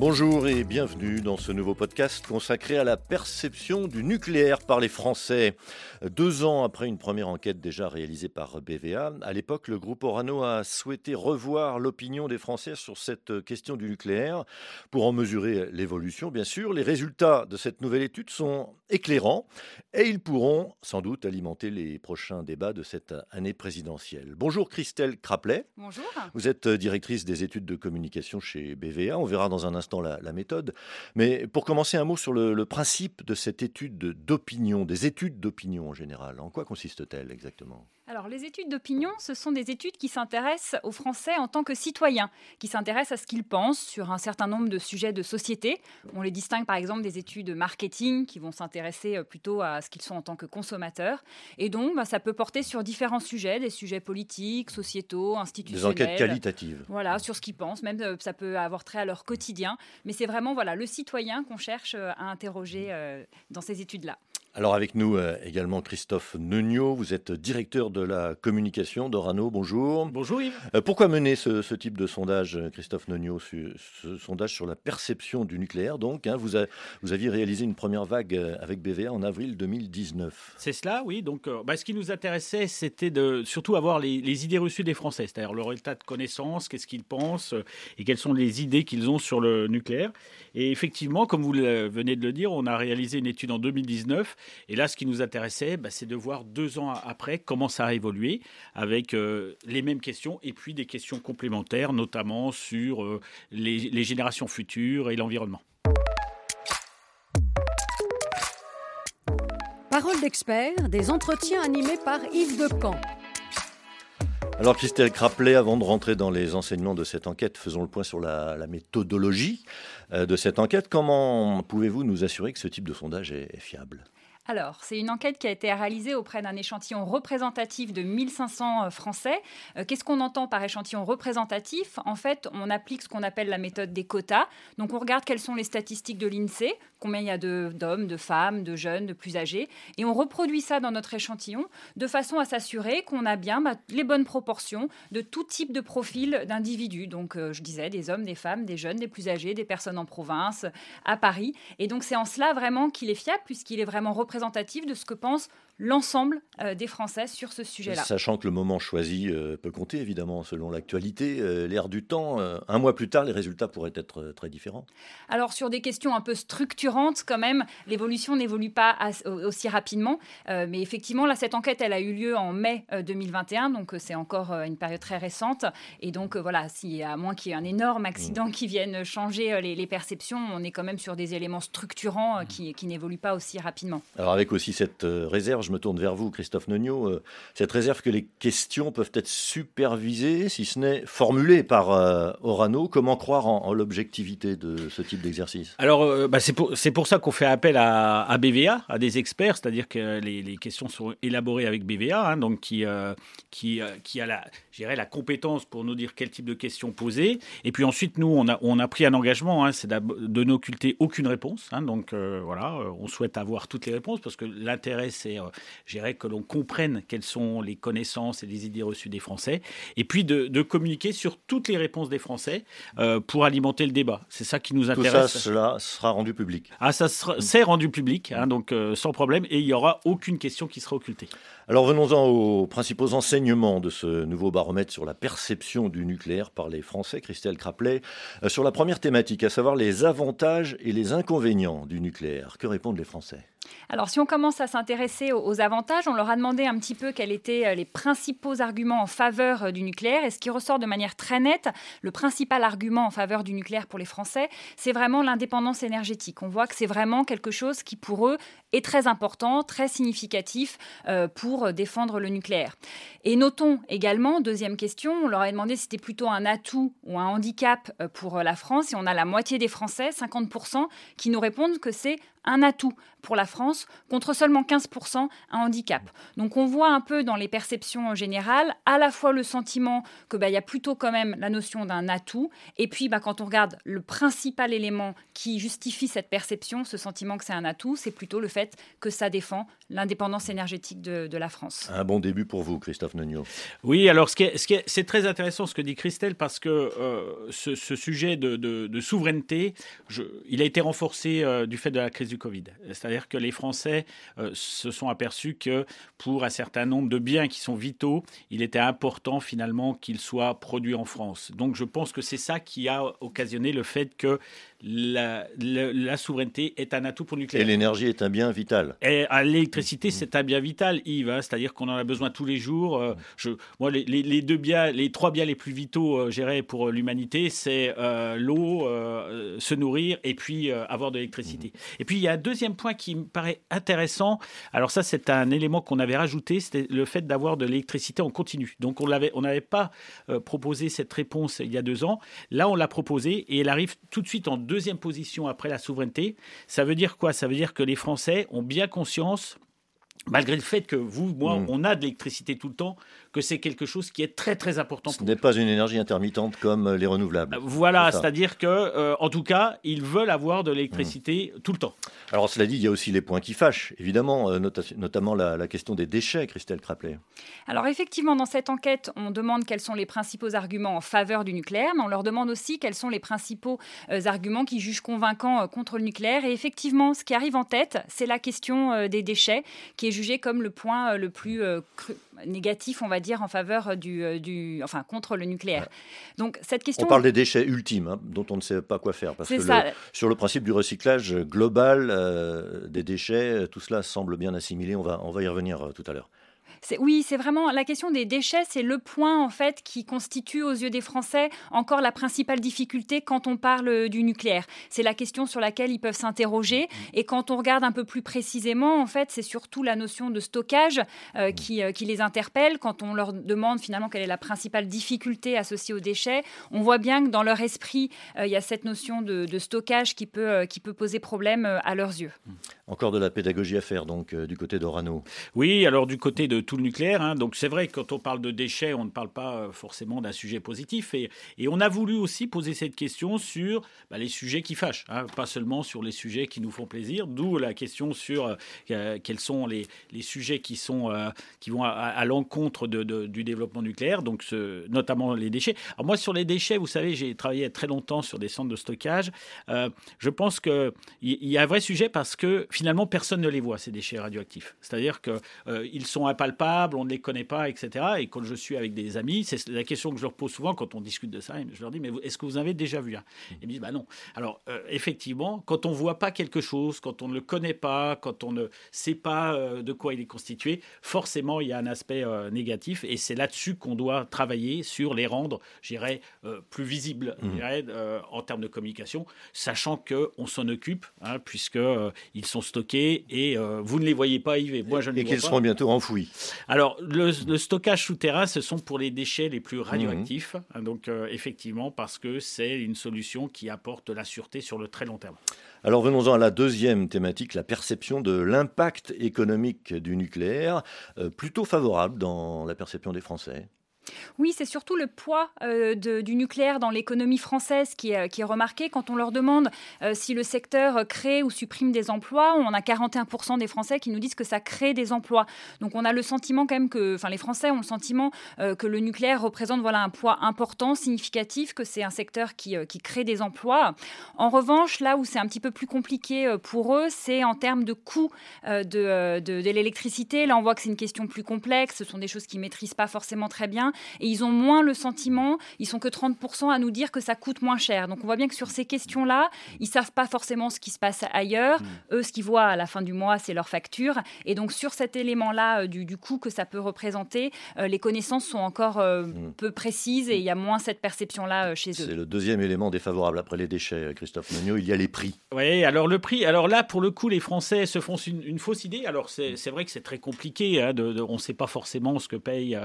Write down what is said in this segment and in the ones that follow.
Bonjour et bienvenue dans ce nouveau podcast consacré à la perception du nucléaire par les Français. Deux ans après une première enquête déjà réalisée par BVA, à l'époque, le groupe Orano a souhaité revoir l'opinion des Français sur cette question du nucléaire pour en mesurer l'évolution, bien sûr. Les résultats de cette nouvelle étude sont éclairants et ils pourront sans doute alimenter les prochains débats de cette année présidentielle. Bonjour Christelle Craplet. Bonjour. Vous êtes directrice des études de communication chez BVA. On verra dans un instant dans la, méthode. Mais pour commencer, un mot sur le, principe de cette étude d'opinion, des études d'opinion en général. En quoi consiste-t-elle exactement? Alors, les études d'opinion, ce sont des études qui s'intéressent aux Français en tant que citoyens, qui s'intéressent à ce qu'ils pensent sur un certain nombre de sujets de société. On les distingue par exemple des études marketing qui vont s'intéresser euh, plutôt à ce qu'ils sont en tant que consommateurs. Et donc, bah, ça peut porter sur différents sujets, des sujets politiques, sociétaux, institutionnels. Des enquêtes qualitatives. Voilà, sur ce qu'ils pensent. Même euh, ça peut avoir trait à leur quotidien. Mais c'est vraiment voilà, le citoyen qu'on cherche euh, à interroger dans ces études-là. Alors avec nous euh, également Christophe Neugnot, vous êtes directeur de la communication d'Orano, bonjour. Bonjour Yves. Euh, pourquoi mener ce, type de sondage, euh, Christophe Neugnot, ce, sondage sur la perception du nucléaire Donc, hein, vous, vous, aviez réalisé une première vague avec BVA en avril 2019. C'est cela, oui. Donc bah, ce qui nous intéressait, c'était de surtout avoir les, les, idées reçues des Français, c'est-à-dire leur état de connaissance, qu'est-ce qu'ils pensent et quelles sont les idées qu'ils ont sur le nucléaire. Et effectivement, comme vous venez de le dire, on a réalisé une étude en 2019 et là, ce qui nous intéressait, bah, c'est de voir deux ans après comment ça a évolué avec euh, les mêmes questions et puis des questions complémentaires, notamment sur euh, les, générations futures et l'environnement. Parole d'expert, des entretiens animés par Yves Decamp. Alors Christelle Craplet, avant de rentrer dans les enseignements de cette enquête, faisons le point sur la, méthodologie euh, de cette enquête. Comment pouvez-vous nous assurer que ce type de sondage est fiable? Alors, c'est une enquête qui a été réalisée auprès d'un échantillon représentatif de 1500 euh, Français. Euh, qu'est-ce qu'on entend par échantillon représentatif? En fait, on applique ce qu'on appelle la méthode des quotas. Donc, on regarde quelles sont les statistiques de l'INSEE, combien il y a d'hommes, de, femmes, de jeunes, de plus âgés, et on reproduit ça dans notre échantillon de façon à s'assurer qu'on a bien bah, les bonnes proportions de tout type de profil d'individus. Donc, euh, je disais, des hommes, des femmes, des jeunes, des plus âgés, des personnes en province, à Paris. Et donc, c'est en cela vraiment qu'il est fiable, puisqu'il est vraiment représentatif représentative de ce que pense l'ensemble euh, des Français sur ce sujet-là. Sachant que le moment choisi euh, peut compter, évidemment, selon l'actualité, euh, l'air du temps. un mois plus tard, les résultats pourraient être très différents. Alors, sur des questions un peu structurantes, quand même, l'évolution n'évolue pas aussi rapidement. mais effectivement, là, cette enquête, elle a eu lieu en mai 2021, donc c'est encore une période très récente. Et donc, voilà, si, à moins qu'il y ait un énorme accident mmh. qui vienne changer les, perceptions, on est quand même sur des éléments structurants qui, qui n'évoluent pas aussi rapidement. Alors, avec aussi cette réserve, je me tourne vers vous, Christophe Neugnot, euh, cette réserve que les questions peuvent être supervisées, si ce n'est formulées par euh, Orano, comment croire en, l'objectivité de ce type d'exercice? Alors, euh, bah, c'est pour, pour, ça qu'on fait appel à, BVA, à des experts, c'est-à-dire que les, questions sont élaborées avec BVA, hein, donc qui, qui, qui a la, la compétence pour nous dire quel type de questions poser. Et puis ensuite, nous, on a, on a pris un engagement, hein, c'est de n'occulter aucune réponse. Hein, donc voilà, on souhaite avoir toutes les réponses parce que l'intérêt, c'est j'irais que l'on comprenne quelles sont les connaissances et les idées reçues des Français, et puis de, communiquer sur toutes les réponses des Français euh, pour alimenter le débat. C'est ça qui nous intéresse. Tout ça, cela sera rendu public. Ah, ça c'est rendu public, hein, donc euh, sans problème, et il n'y aura aucune question qui sera occultée. Alors venons-en aux principaux enseignements de ce nouveau baromètre sur la perception du nucléaire par les Français, Christelle Craplet, euh, sur la première thématique, à savoir les avantages et les inconvénients du nucléaire. Que répondent les Français? Alors, si on commence à s'intéresser aux, avantages, on leur a demandé un petit peu quels étaient euh, les principaux arguments en faveur euh, du nucléaire. Et ce qui ressort de manière très nette, le principal argument en faveur du nucléaire pour les Français, c'est vraiment l'indépendance énergétique. On voit que c'est vraiment quelque chose qui, pour eux, est très important, très significatif euh, pour défendre le nucléaire. Et notons également, deuxième question, on leur a demandé si c'était plutôt un atout ou un handicap pour la France. Et on a la moitié des Français, 50%, qui nous répondent que c'est un atout pour la France contre seulement 15% un handicap. Donc on voit un peu dans les perceptions générales à la fois le sentiment que bah, il y a plutôt quand même la notion d'un atout et puis bah, quand on regarde le principal élément qui justifie cette perception, ce sentiment que c'est un atout, c'est plutôt le fait que ça défend l'indépendance énergétique de, la France. Un bon début pour vous, Christophe Nogno. Oui, alors ce qui est, ce c'est très intéressant ce que dit Christelle parce que euh, ce, sujet de, souveraineté, je, il a été renforcé euh, du fait de la crise Covid. C'est-à-dire que les Français euh, se sont aperçus que pour un certain nombre de biens qui sont vitaux, il était important finalement qu'ils soient produits en France. Donc je pense que c'est ça qui a occasionné le fait que la, la, souveraineté est un atout pour le nucléaire. Et l'énergie est un bien vital. Et l'électricité, c'est un bien vital, Yves. Hein. C'est-à-dire qu'on en a besoin tous les jours. Euh, je, moi, les, les, deux biens, les trois biens les plus vitaux, euh, pour l'humanité, c'est euh, l'eau, euh, se nourrir et puis avoir de l'électricité. Et puis, il y a un deuxième point qui me paraît intéressant. Alors ça, c'est un élément qu'on avait rajouté, c'était le fait d'avoir de l'électricité en continu. Donc, on n'avait on pas proposé cette réponse il y a deux ans. Là, on l'a proposée et elle arrive tout de suite en deuxième position après la souveraineté. Ça veut dire quoi? Ça veut dire que les Français ont bien conscience malgré le fait que vous, moi, mm. on a de l'électricité tout le temps, que c'est quelque chose qui est très très important. Ce n'est pas une énergie intermittente comme euh, les renouvelables. Euh, voilà, c'est-à-dire que, euh, en tout cas, ils veulent avoir de l'électricité mm. tout le temps. Alors cela dit, il y a aussi les points qui fâchent, évidemment, notamment la, question des déchets, Christelle Craplet. Alors effectivement, dans cette enquête, on demande quels sont les principaux arguments en faveur du nucléaire, mais on leur demande aussi quels sont les principaux arguments qui jugent convaincants contre le nucléaire. Et effectivement, ce qui arrive en tête, c'est la question des déchets, qui est jugée comme le point le plus négatif, on va dire, en faveur du, euh, du enfin contre le nucléaire. Donc cette question. On parle des déchets ultimes, hein, dont on ne sait pas quoi faire, parce que sur le principe du recyclage global euh, des déchets, tout cela semble bien assimilé. On va, on va y revenir euh, tout à l'heure oui, c'est vraiment la question des déchets, c'est le point en fait qui constitue aux yeux des Français encore la principale difficulté quand on parle du nucléaire. C'est la question sur laquelle ils peuvent s'interroger. Mmh. Et quand on regarde un peu plus précisément, en fait, c'est surtout la notion de stockage euh, mmh. qui, euh, qui, les interpelle. Quand on leur demande finalement quelle est la principale difficulté associée aux déchets, on voit bien que dans leur esprit, euh, il y a cette notion de, stockage qui peut, qui peut poser problème à leurs yeux. Mmh. Encore de la pédagogie à faire donc du côté d'Orano. Oui, alors du côté de tout le nucléaire. Hein. Donc c'est vrai que quand on parle de déchets, on ne parle pas euh, forcément d'un sujet positif. Et, on a voulu aussi poser cette question sur bah, les sujets qui fâchent, hein. pas seulement sur les sujets qui nous font plaisir. D'où la question sur euh, quels sont les, sujets qui, sont, euh, qui vont à, l'encontre du développement nucléaire, donc ce, notamment les déchets. Alors moi sur les déchets, vous savez, j'ai travaillé très longtemps sur des centres de stockage. je pense qu'il y, y a un vrai sujet parce que finalement personne ne les voit, ces déchets radioactifs. C'est-à-dire qu'ils sont impalpables on ne les connaît pas, etc. Et quand je suis avec des amis, c'est la question que je leur pose souvent quand on discute de ça. Je leur dis, mais est-ce que vous avez déjà vu un? Ils me disent, bah non. Alors, euh, effectivement, quand on ne voit pas quelque chose, quand on ne le connaît pas, quand on ne sait pas euh, de quoi il est constitué, forcément, il y a un aspect euh, négatif. Et c'est là-dessus qu'on doit travailler sur les rendre, j'irais, plus visibles mmh. en termes de communication, sachant qu'on s'en occupe, hein, puisqu'ils sont stockés et vous ne les voyez pas, Yves, et moi je ne les vois pas. Et qu'ils seront bientôt enfouis. Alors, le, stockage souterrain, ce sont pour les déchets les plus radioactifs. Mhm. Hein, donc, euh, effectivement, parce que c'est une solution qui apporte la sûreté sur le très long terme. Alors venons-en à la deuxième thématique, la perception de l'impact économique du nucléaire, euh, plutôt favorable dans la perception des Français. Oui, c'est surtout le poids euh, du nucléaire dans l'économie française qui est, est, remarqué. Quand on leur demande euh, si le secteur crée ou supprime des emplois, on a 41% des Français qui nous disent que ça crée des emplois. Donc on a le sentiment quand même que, enfin les Français ont le sentiment euh, que le nucléaire représente voilà un poids important, significatif, que c'est un secteur qui, crée des emplois. En revanche, là où c'est un petit peu plus compliqué pour eux, c'est en termes de coût de, de, de l'électricité. Là, on voit que c'est une question plus complexe. Ce sont des choses qu'ils maîtrisent pas forcément très bien et ils ont moins le sentiment, ils sont que 30% à nous dire que ça coûte moins cher. Donc on voit bien que sur ces questions-là, ils savent pas forcément ce qui se passe ailleurs. Mm. Eux, ce qu'ils voient à la fin du mois, c'est leur facture. Et donc sur cet élément-là euh, du, du, coût que ça peut représenter, euh, les connaissances sont encore euh, mm. peu précises et il y a moins cette perception-là chez eux. C'est le deuxième élément défavorable après les déchets, Christophe Megnaud, il y a les prix. Oui, alors le prix, alors là, pour le coup, les Français se font une, fausse idée. Alors c'est vrai que c'est très compliqué, hein, de, on ne sait pas forcément ce que paye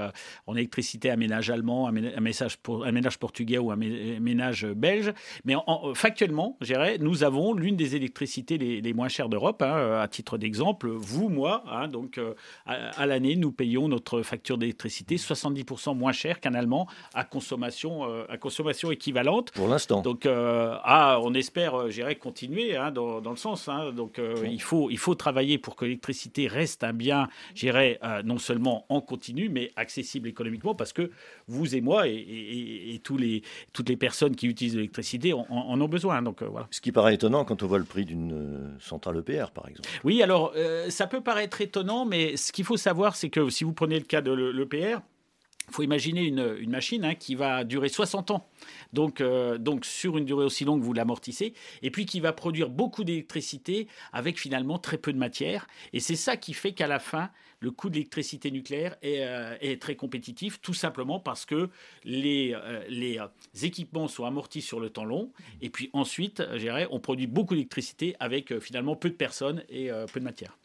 en électricité un ménage allemand, un ménage, pour, un ménage portugais ou un ménage belge. Mais factuellement, nous avons l'une des électricités les, moins chères d'Europe. Hein, à titre d'exemple, vous, moi, hein, donc à, l'année, nous payons notre facture d'électricité 70% moins cher qu'un Allemand à consommation, à consommation équivalente. Pour l'instant. Donc, ah, on espère, continuer hein, dans, dans, le sens. donc, il, faut, il faut travailler pour que l'électricité reste un bien, non seulement en continu, mais accessible économiquement, parce que vous et moi et, tous les, toutes les personnes qui utilisent l'électricité en, ont besoin. Donc, euh, voilà. Ce qui paraît étonnant quand on voit le prix d'une euh, centrale EPR, par exemple. Oui, alors euh, ça peut paraître étonnant, mais ce qu'il faut savoir, c'est que si vous prenez le cas de l'EPR, il faut imaginer une, machine hein, qui va durer 60 ans. Donc, euh, donc, sur une durée aussi longue, vous l'amortissez. Et puis qui va produire beaucoup d'électricité avec finalement très peu de matière. Et c'est ça qui fait qu'à la fin, le coût de l'électricité nucléaire est, euh, très compétitif, tout simplement parce que les, euh, les équipements sont amortis sur le temps long. Et puis ensuite, on produit beaucoup d'électricité avec finalement peu de personnes et peu de matière.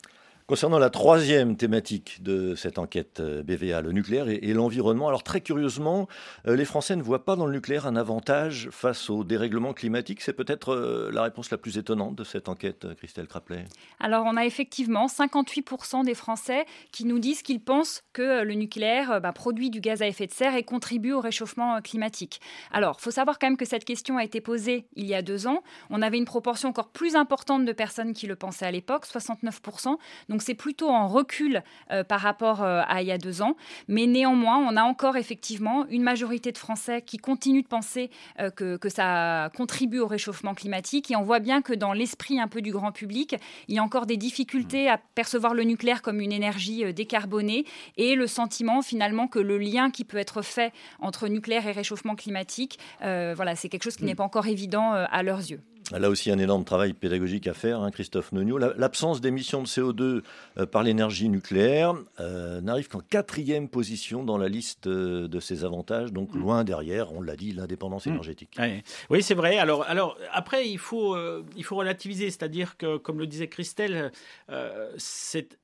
Concernant la troisième thématique de cette enquête euh, BVA, le nucléaire et, l'environnement, alors très curieusement, euh, les Français ne voient pas dans le nucléaire un avantage face au dérèglement climatique. C'est peut-être euh, la réponse la plus étonnante de cette enquête, Christelle Craplet. Alors on a effectivement 58% des Français qui nous disent qu'ils pensent que le nucléaire bah, produit du gaz à effet de serre et contribue au réchauffement climatique. Alors il faut savoir quand même que cette question a été posée il y a deux ans. On avait une proportion encore plus importante de personnes qui le pensaient à l'époque, 69%. Donc c'est plutôt en recul euh, par rapport euh, à il y a deux ans. Mais néanmoins, on a encore effectivement une majorité de Français qui continuent de penser euh, que, que, ça contribue au réchauffement climatique. Et on voit bien que dans l'esprit un peu du grand public, il y a encore des difficultés à percevoir le nucléaire comme une énergie décarbonée et le sentiment finalement que le lien qui peut être fait entre nucléaire et réchauffement climatique, voilà, c'est quelque chose qui n'est pas encore évident à leurs yeux. Là aussi, un énorme travail pédagogique à faire, hein, Christophe Nogno. L'absence d'émissions de CO2 euh, par l'énergie nucléaire euh, n'arrive qu'en quatrième position dans la liste euh, de ses avantages, donc mm. loin derrière, on l'a dit, l'indépendance mm. énergétique. Oui, c'est vrai. Alors, alors après, il faut, il faut relativiser, c'est-à-dire que, comme le disait Christelle,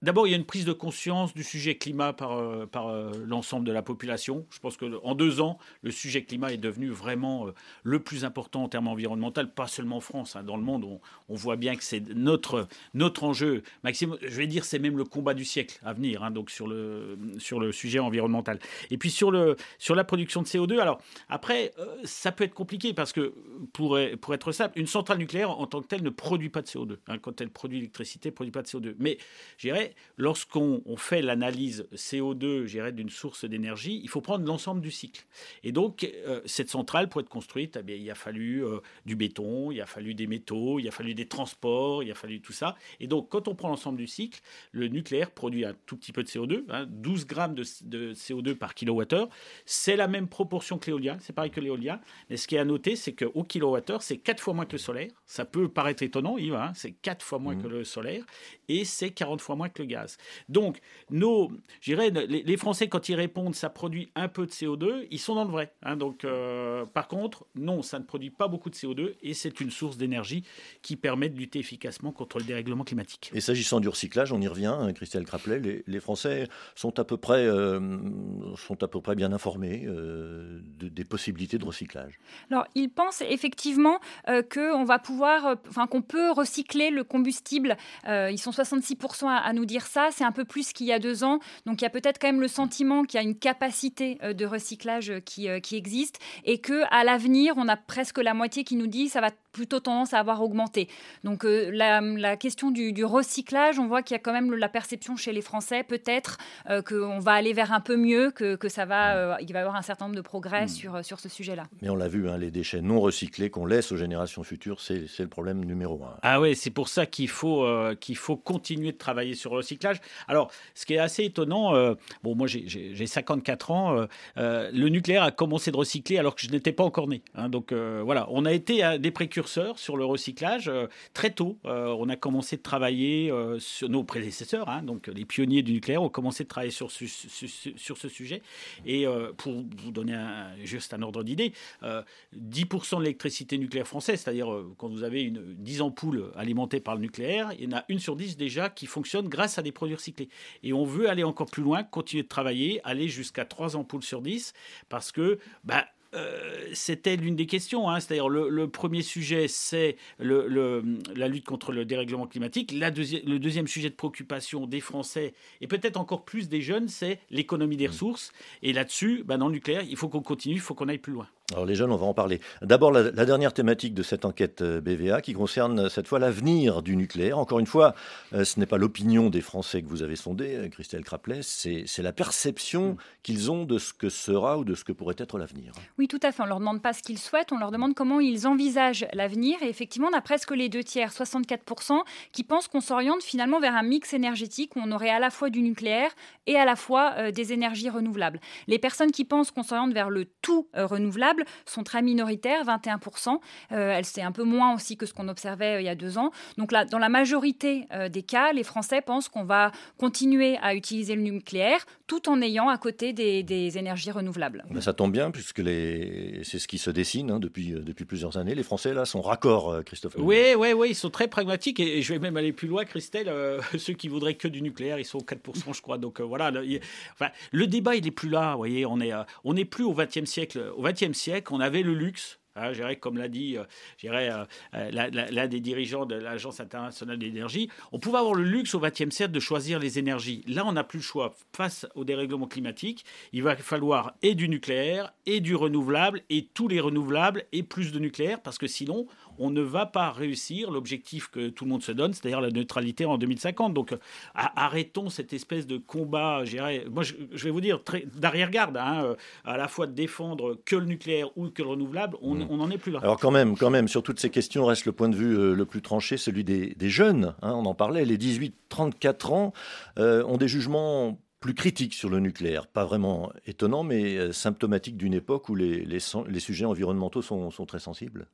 d'abord, il y a une prise de conscience du sujet climat par, par l'ensemble de la population. Je pense qu'en deux ans, le sujet climat est devenu vraiment le plus important en termes environnementaux, pas seulement en France Hein. Dans le monde, on, voit bien que c'est notre, notre enjeu. Maxime, je vais dire, c'est même le combat du siècle à venir, hein, donc sur le, sur le sujet environnemental. Et puis sur, le, sur la production de CO2, alors après, euh, ça peut être compliqué parce que, pour, pour être simple, une centrale nucléaire en tant que telle ne produit pas de CO2. Hein. quand elle produit l'électricité, elle ne produit pas de CO2. Mais, je dirais, lorsqu'on fait l'analyse CO2, d'une source d'énergie, il faut prendre l'ensemble du cycle. Et donc, euh, cette centrale, pour être construite, eh il a fallu euh, du béton, il a fallu des métaux, il a fallu des transports, il a fallu tout ça. Et donc, quand on prend l'ensemble du cycle, le nucléaire produit un tout petit peu de CO2, 12 hein, grammes de, CO2 par kilowattheure. C'est la même proportion que l'éolien, c'est pareil que l'éolien. Mais ce qui est à noter, c'est qu'au kilowattheure, c'est 4 fois moins que le solaire. Ça peut paraître étonnant, Yves, hein, c'est 4 fois moins mmh. que le solaire. Et c'est 40 fois moins que le gaz. Donc, nos, les, les Français, quand ils répondent, ça produit un peu de CO2, ils sont dans le vrai. Hein. donc, euh, par contre, non, ça ne produit pas beaucoup de CO2 et c'est une source d'énergie qui permet de lutter efficacement contre le dérèglement climatique. Et s'agissant du recyclage, on y revient, hein, Christelle Craplet, les, Français sont à peu près, euh, sont à peu près bien informés euh, des possibilités de recyclage. Alors, ils pensent effectivement euh, qu'on va pouvoir, enfin qu'on peut recycler le combustible. ils sont 66% à, nous dire ça, c'est un peu plus qu'il y a deux ans. Donc, il y a peut-être quand même le sentiment qu'il y a une capacité de recyclage qui, qui existe et que à l'avenir, on a presque la moitié qui nous dit ça va plutôt tendance à avoir augmenté. Donc euh, la, question du, recyclage, on voit qu'il y a quand même la perception chez les Français, peut-être euh, qu'on va aller vers un peu mieux, que, que ça va, euh, il va y avoir un certain nombre de progrès hmm. sur, sur ce sujet-là. Mais on l'a vu, hein, les déchets non recyclés qu'on laisse aux générations futures, c'est le problème numéro un. Ah oui, c'est pour ça qu'il faut, qu'il faut continuer de travailler sur le recyclage. Alors, ce qui est assez étonnant, bon, moi j'ai 54 ans, le nucléaire a commencé de recycler alors que je n'étais pas encore né. Hein. donc voilà, on a été des précurseurs sur le recyclage très tôt. on a commencé de travailler sur nos prédécesseurs, hein, donc les pionniers du nucléaire, ont commencé de travailler sur ce sujet. Et pour vous donner juste un ordre d'idée, 10% de l'électricité nucléaire française, c'est-à-dire quand vous avez une, 10 ampoules alimentées par le nucléaire, il y en a une sur 10 déjà qui fonctionne grâce à des produits recyclés. Et on veut aller encore plus loin, continuer de travailler, aller jusqu'à 3 ampoules sur 10, parce que bah, euh, c'était l'une des questions. Hein. C'est-à-dire le, premier sujet, c'est le, la lutte contre le dérèglement climatique. La le deuxième sujet de préoccupation des Français et peut-être encore plus des jeunes, c'est l'économie des mmh. ressources. Et là-dessus, bah, dans le nucléaire, il faut qu'on continue, il faut qu'on aille plus loin. Alors les jeunes, on va en parler. D'abord, la, dernière thématique de cette enquête euh, BVA qui concerne euh, cette fois l'avenir du nucléaire. Encore une fois, euh, ce n'est pas l'opinion des Français que vous avez sondé, Christelle Craplet, c'est la perception mm. qu'ils ont de ce que sera ou de ce que pourrait être l'avenir. Oui, tout à fait. On ne leur demande pas ce qu'ils souhaitent, on leur demande comment ils envisagent l'avenir. Et effectivement, on a presque les deux tiers, 64%, qui pensent qu'on s'oriente finalement vers un mix énergétique où on aurait à la fois du nucléaire et à la fois des énergies renouvelables. Les personnes qui pensent qu'on s'oriente vers le tout renouvelable, sont très minoritaires, 21%. Euh, c'est un peu moins aussi que ce qu'on observait euh, il y a deux ans. Donc là, dans la majorité euh, des cas, les Français pensent qu'on va continuer à utiliser le nucléaire tout en ayant à côté des, énergies renouvelables. Ben, ça tombe bien puisque les... c'est ce qui se dessine hein, depuis, depuis plusieurs années. Les Français, là, sont raccords, Christophe. Oui, oui, oui, ils sont très pragmatiques et, je vais même aller plus loin, Christelle. ceux qui voudraient que du nucléaire, ils sont 4%, je crois. Donc voilà, le, enfin, le débat, il n'est plus là. Vous voyez, on n'est on est plus au XXe siècle. Au XXe siècle, on avait le luxe Hein, comme l'a dit euh, euh, euh, l'un des dirigeants de l'Agence internationale d'énergie, on pouvait avoir le luxe au XXe siècle de choisir les énergies. Là, on n'a plus le choix. Face au dérèglement climatique, il va falloir et du nucléaire, et du renouvelable, et tous les renouvelables, et plus de nucléaire, parce que sinon, on ne va pas réussir l'objectif que tout le monde se donne, c'est-à-dire la neutralité en 2050. Donc arrêtons cette espèce de combat, moi je, vais vous dire, d'arrière-garde, hein, euh, à la fois de défendre que le nucléaire ou que le renouvelable, on mm. n'en est plus là. Alors quand même, quand même, sur toutes ces questions reste le point de vue euh, le plus tranché, celui des, jeunes. Hein, on en parlait, les 18-34 ans euh, ont des jugements plus critique sur le nucléaire. Pas vraiment étonnant, mais euh, symptomatique d'une époque où les, les, sujets environnementaux sont, sont, très sensibles.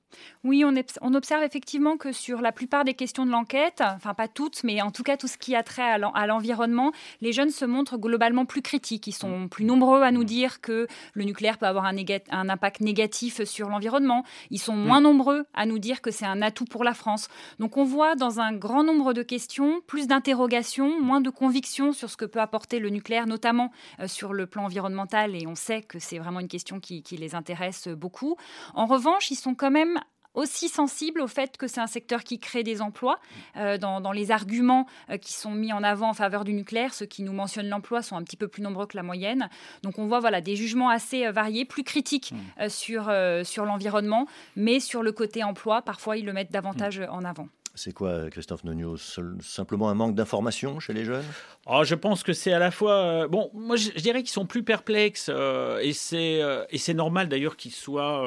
Oui, on, on, observe effectivement que sur la plupart des questions de l'enquête, enfin pas toutes, mais en tout cas tout ce qui a trait à l'environnement, les jeunes se montrent globalement plus critiques. Ils sont mm. plus nombreux à nous mm. dire que le nucléaire peut avoir un, un impact négatif sur l'environnement. Ils sont mm. moins nombreux à nous dire que c'est un atout pour la France. Donc on voit dans un grand nombre de questions plus d'interrogations, moins de convictions sur ce que peut apporter le nucléaire, notamment euh, sur le plan environnemental, et on sait que c'est vraiment une question qui, les intéresse beaucoup. En revanche, ils sont quand même aussi sensibles au fait que c'est un secteur qui crée des emplois. Euh, dans, les arguments euh, qui sont mis en avant en faveur du nucléaire, ceux qui nous mentionnent l'emploi sont un petit peu plus nombreux que la moyenne. Donc on voit voilà, des jugements assez variés, plus critiques mmh. sur, sur l'environnement, mais sur le côté emploi, parfois ils le mettent davantage mmh. en avant. C'est quoi, Christophe Nogno Simplement un manque d'information chez les jeunes? Oh, Je pense que c'est à la fois. Euh, bon, moi, je, dirais qu'ils sont plus perplexes euh, et c'est euh, et c'est normal d'ailleurs qu'ils soient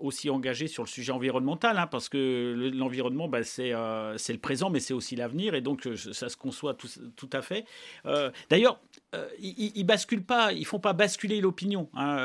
aussi engagés sur le sujet environnemental, hein, parce que l'environnement, bah, c'est c'est le présent, mais c'est aussi l'avenir, et donc ça se conçoit tout, tout à fait. d'ailleurs, ils, ils, basculent pas, ils font pas basculer l'opinion. Hein,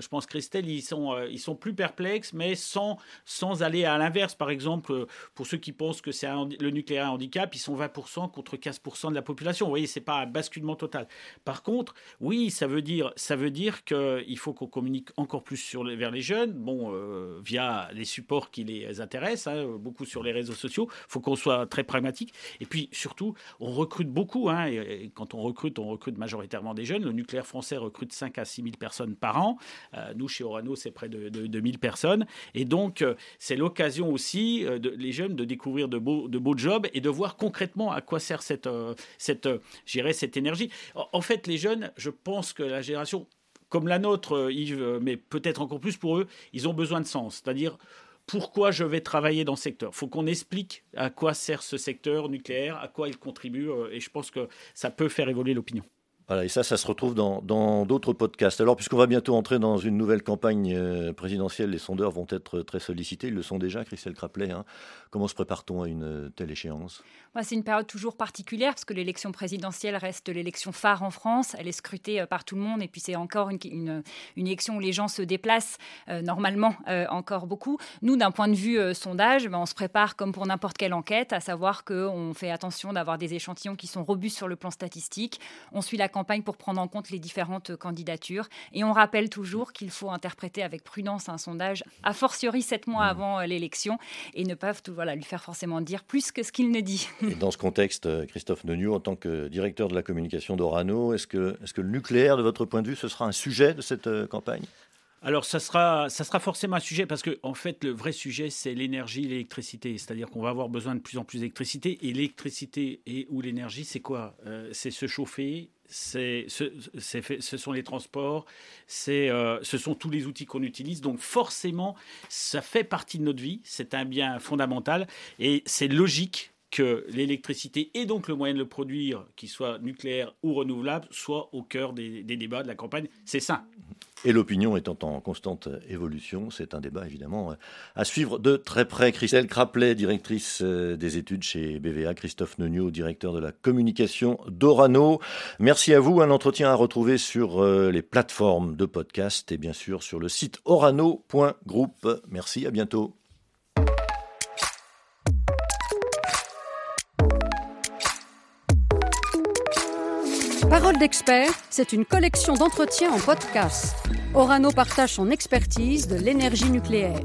je pense, Christelle, ils sont ils sont plus perplexes, mais sans sans aller à l'inverse. Par exemple, pour ceux qui pensent que c'est le nucléaire un handicap, ils sont 20% contre 15% de la population. Vous voyez, c'est pas un basculement total. Par contre, oui, ça veut dire, ça veut dire qu'il faut qu'on communique encore plus sur vers les jeunes, bon, euh, via les supports qui les intéressent, hein, beaucoup sur les réseaux sociaux. Il faut qu'on soit très pragmatique. Et puis surtout, on recrute beaucoup. Hein, et, quand on recrute, on recrute majoritairement des jeunes. Le nucléaire français recrute 5 à 6 000 personnes par an. Euh, nous, chez Orano, c'est près de, de, 1000 personnes. Et donc, euh, c'est l'occasion aussi, de, les jeunes, de découvrir de beaux, de beaux jobs et de voir concrètement à quoi sert cette, cette, euh, cette énergie. En fait, les jeunes, je pense que la génération comme la nôtre, euh, Yves, mais peut-être encore plus pour eux, ils ont besoin de sens. C'est-à-dire, pourquoi je vais travailler dans ce secteur? Il faut qu'on explique à quoi sert ce secteur nucléaire, à quoi il contribue, et je pense que ça peut faire évoluer l'opinion. Et ça, ça se retrouve dans d'autres podcasts. Alors, puisqu'on va bientôt entrer dans une nouvelle campagne euh, présidentielle, les sondeurs vont être très sollicités. Ils le sont déjà, Christelle Craplet. Hein. Comment se prépare-t-on à une euh, telle échéance? C'est une période toujours particulière, parce que l'élection présidentielle reste l'élection phare en France. Elle est scrutée euh, par tout le monde, et puis c'est encore une, une, une, élection où les gens se déplacent, normalement, encore beaucoup. Nous, d'un point de vue sondage, ben, on se prépare comme pour n'importe quelle enquête, à savoir qu'on fait attention d'avoir des échantillons qui sont robustes sur le plan statistique. On suit la campagne pour prendre en compte les différentes candidatures. Et on rappelle toujours qu'il faut interpréter avec prudence un sondage, a fortiori sept mois mmh. avant euh, l'élection, et ne pas tout, voilà, lui faire forcément dire plus que ce qu'il ne dit. Et dans ce contexte, euh, Christophe Neniu, en tant que directeur de la communication d'Orano, est-ce que, est -ce que le nucléaire, de votre point de vue, ce sera un sujet de cette euh, campagne? Alors, ça sera, ça sera forcément un sujet parce que, en fait, le vrai sujet, c'est l'énergie, l'électricité. C'est-à-dire qu'on va avoir besoin de plus en plus d'électricité. Et l'électricité et ou l'énergie, c'est quoi? C'est se chauffer, c'est, ce, ce, sont les transports, c'est, euh, ce sont tous les outils qu'on utilise. Donc forcément, ça fait partie de notre vie, c'est un bien fondamental et c'est logique que l'électricité et donc le moyen de le produire, qu'il soit nucléaire ou renouvelable, soit au cœur des, débats de la campagne. C'est ça. Et l'opinion étant en constante évolution, c'est un débat évidemment à suivre de très près. Christelle Craplet, directrice euh, des études chez BVA, Christophe Neugnaud, directeur de la communication d'Orano. Merci à vous. Un entretien à retrouver sur euh, les plateformes de podcast et bien sûr sur le site orano.group. Merci, à bientôt. Parole d'expert, c'est une collection d'entretiens en podcast. Orano partage son expertise de l'énergie nucléaire.